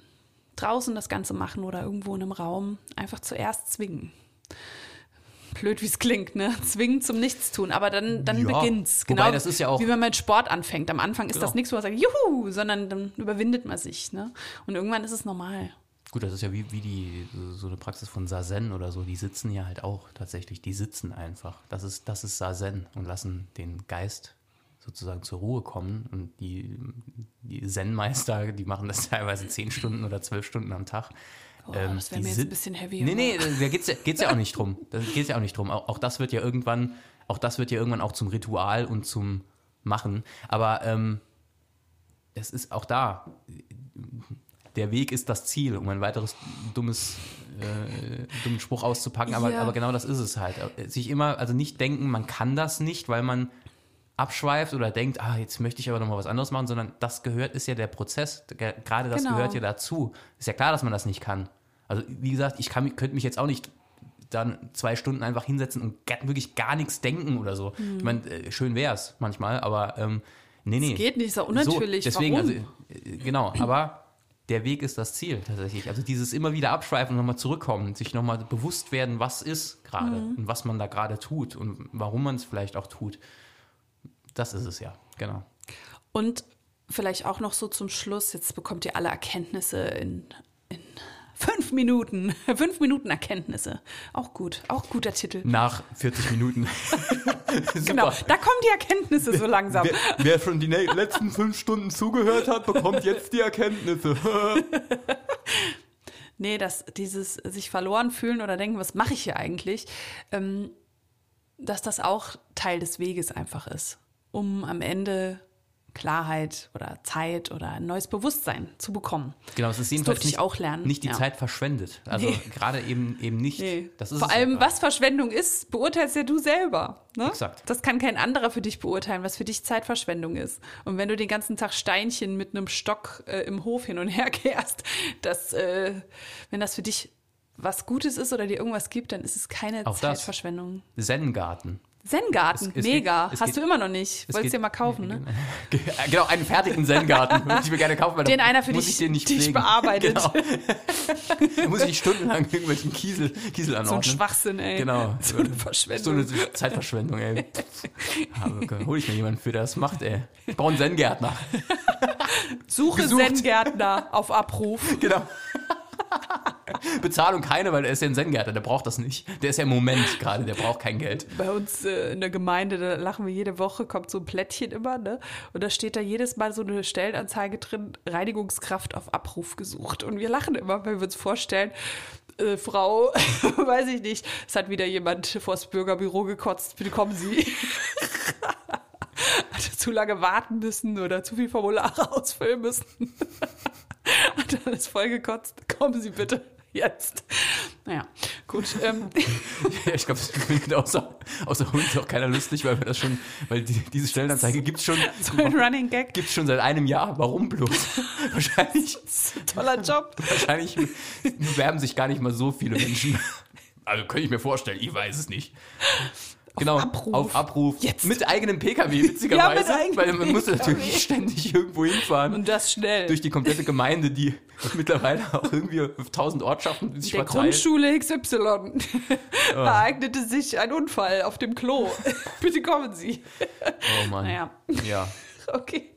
draußen das Ganze machen oder irgendwo in einem Raum einfach zuerst zwingen. Blöd, wie es klingt, ne? Zwingen zum Nichtstun. Aber dann, dann Ja, beginnt's. wobei Genau das ist ja auch- wie wenn man mit Sport anfängt. Am Anfang ist Genau. das nichts, wo man sagt, juhu, sondern dann überwindet man sich, ne? Und irgendwann ist es normal. Gut, das ist ja wie, wie die, so eine Praxis von Sazen oder so. Die sitzen ja halt auch tatsächlich. Die sitzen einfach. Das ist, das ist Sazen und lassen den Geist sozusagen zur Ruhe kommen. Und die, die Zen-Meister, die machen das teilweise zehn Stunden oder zwölf Stunden am Tag. Oh, Ähm, das wäre mir jetzt ein bisschen heavy. Nee, nee, da geht's ja, geht's ja auch nicht drum. Da geht's ja auch nicht drum. Auch, auch das wird ja irgendwann, auch das wird ja irgendwann auch zum Ritual und zum Machen. Aber ähm, es ist auch da. Der Weg ist das Ziel, um ein weiteres dummes, äh, dummen Spruch auszupacken. Aber, Ja. aber genau das ist es halt. Sich immer, also nicht denken, man kann das nicht, weil man abschweift oder denkt, ah, jetzt möchte ich aber noch mal was anderes machen, sondern das gehört, ist ja der Prozess. Ge- Gerade das Genau. gehört ja dazu. Ist ja klar, dass man das nicht kann. Also wie gesagt, ich kann, könnte mich jetzt auch nicht dann zwei Stunden einfach hinsetzen und wirklich gar nichts denken oder so. Ich meine, äh, schön wäre es manchmal, aber ähm, nee, nee. Es geht nicht, ist auch unnatürlich. So, deswegen, Warum? also äh, genau, aber der Weg ist das Ziel tatsächlich. Also dieses immer wieder abschweifen und nochmal zurückkommen, sich nochmal bewusst werden, was ist gerade Mhm. und was man da gerade tut und warum man es vielleicht auch tut. Das ist es ja, genau. Und vielleicht auch noch so zum Schluss, jetzt bekommt ihr alle Erkenntnisse in fünf Minuten. Fünf Minuten Erkenntnisse. Auch gut, auch guter Titel. Nach 40 Minuten. Genau, da kommen die Erkenntnisse so langsam. Wer, wer schon die letzten fünf Stunden zugehört hat, bekommt jetzt die Erkenntnisse. Nee, dass dieses sich verloren fühlen oder denken, was mache ich hier eigentlich, ähm, dass das auch Teil des Weges einfach ist, um am Ende Klarheit oder Zeit oder ein neues Bewusstsein zu bekommen. Genau, es ist jedenfalls nicht, auch lernen, nicht die ja. Zeit verschwendet. Also Nee. gerade eben, eben nicht. Nee. Das ist Vor allem, ja was Verschwendung ist, beurteilst ja du selber. Ne? Exakt. Das kann kein anderer für dich beurteilen, was für dich Zeitverschwendung ist. Und wenn du den ganzen Tag Steinchen mit einem Stock äh, im Hof hin und her kehrst, das, äh, wenn das für dich was Gutes ist oder dir irgendwas gibt, dann ist es keine Auch. Zeitverschwendung. Zen-Garten. Zen-Garten, mega. geht- Hast geht- du immer noch nicht. Es Wolltest geht- dir mal kaufen, ne? Genau, einen fertigen Zen-Garten. Würde ich mir gerne kaufen, weil Den einer für muss dich- ich den nicht dich pflegen. bearbeitet. Genau. Da muss ich nicht stundenlang irgendwelchen Kiesel, Kiesel So ein anordnen. Schwachsinn, ey. Genau. So eine So Verschwendung. eine Zeitverschwendung, ey. Aber hol ich mir jemanden für, der das macht, ey. Ich brauche einen Zen-Gärtner. Suche. Zen-Gärtner auf Abruf. Genau. Bezahlung keine, weil er ist ja ein Zen-Gärtner, der braucht das nicht. Der ist ja im Moment gerade, der braucht kein Geld. Bei uns äh, in der Gemeinde, da lachen wir jede Woche, kommt so ein Plättchen immer, ne? Und da steht da jedes Mal so eine Stellenanzeige drin, Reinigungskraft auf Abruf gesucht. Und wir lachen immer, weil wir uns vorstellen, äh, Frau, weiß ich nicht, es hat wieder jemand vors Bürgerbüro gekotzt, bitte kommen Sie. Hat zu lange warten müssen oder zu viel Formulare ausfüllen müssen. Hat alles voll gekotzt. Kommen Sie bitte jetzt. Naja, gut. Ähm, Ja, ich glaube, das findet außer, außer uns auch keiner lustig, weil wir das schon, weil die, diese Stellenanzeige gibt es schon, so ein Running Gag. gibt's schon seit einem Jahr. Warum bloß? Wahrscheinlich, Toller Job. wahrscheinlich bewerben sich gar nicht mal so viele Menschen. Also könnte ich mir vorstellen, ich weiß es nicht. Genau, Abruf. auf Abruf. Jetzt. Mit eigenem Pkw, witzigerweise. Ja, mit eigenem weil man muss natürlich ständig irgendwo hinfahren. Und das schnell. durch die komplette Gemeinde, die mittlerweile auch irgendwie auf tausand Ortschaften sich der verteilt. Grundschule XY ereignete sich ein Unfall auf dem Klo. Bitte kommen Sie. Oh Mann. Naja, Ja. okay.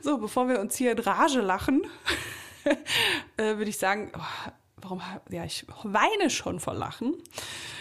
So, bevor wir uns hier in Rage lachen, äh, würde ich sagen, oh, warum, ja, ich weine schon vor Lachen.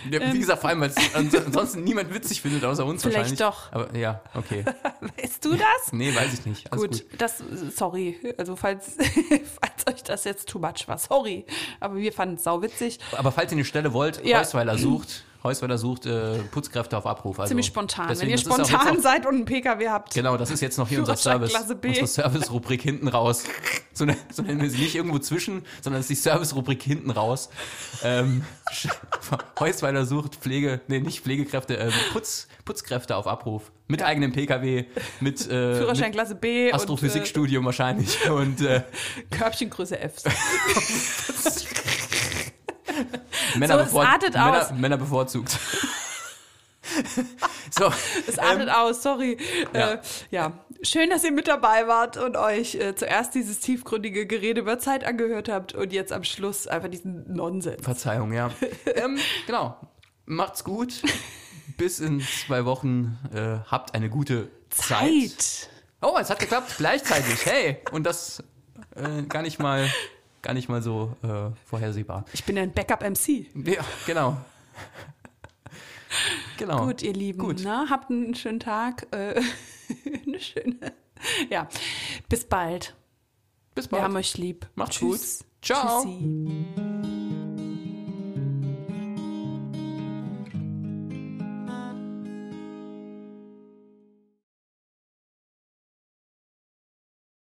ja. Wie gesagt, vor allem, weil es ans- ansonsten niemand witzig findet, außer uns Ähm. Vielleicht wahrscheinlich. doch. Aber ja, okay. Weißt du das? Nee, weiß ich nicht. Alles gut, gut. das, sorry, also falls, falls euch das jetzt too much war, sorry, aber wir fanden es sau witzig. Aber falls ihr eine Stelle wollt, Ja. Heusweiler sucht, Heusweiler sucht äh, Putzkräfte auf Abruf. Also Ziemlich spontan. deswegen, Wenn ihr spontan seid und einen PKW habt, Genau, das ist jetzt noch hier unser Service. B. Unsere Service-Rubrik hinten raus. So, ne, so nennen wir sie nicht irgendwo zwischen, sondern es ist die Service-Rubrik hinten raus. Ähm, Heusweiler sucht Pflege, nee, nicht Pflegekräfte, ähm, Putz, Putzkräfte auf Abruf. Mit eigenem Pkw, mit, äh, Führerschein Klasse B Astrophysikstudium wahrscheinlich. Und äh, und äh, Körbchengröße F. Männer, So, es bevor- Männer, aus. Männer bevorzugt. so, Es artet aus, sorry. ja. Ja. Äh, ja, schön, dass ihr mit dabei wart und euch äh, zuerst dieses tiefgründige Gerede über Zeit angehört habt und jetzt am Schluss einfach diesen Nonsens. Verzeihung, ja. ähm, genau. Macht's gut. Bis in zwei Wochen. Äh, habt eine gute Zeit. Zeit. Oh, es hat geklappt. Gleichzeitig. Hey. Und das äh, gar nicht mal, gar nicht mal so äh, vorhersehbar. Ich bin ein Backup-MC. Ja, genau. Genau. Gut, ihr Lieben. Gut. Na, habt einen schönen Tag. Äh, eine schöne. Ja, bis bald. Bis Wir bald. haben euch lieb. Macht's Tschüss. gut. Ciao. Tschüssi.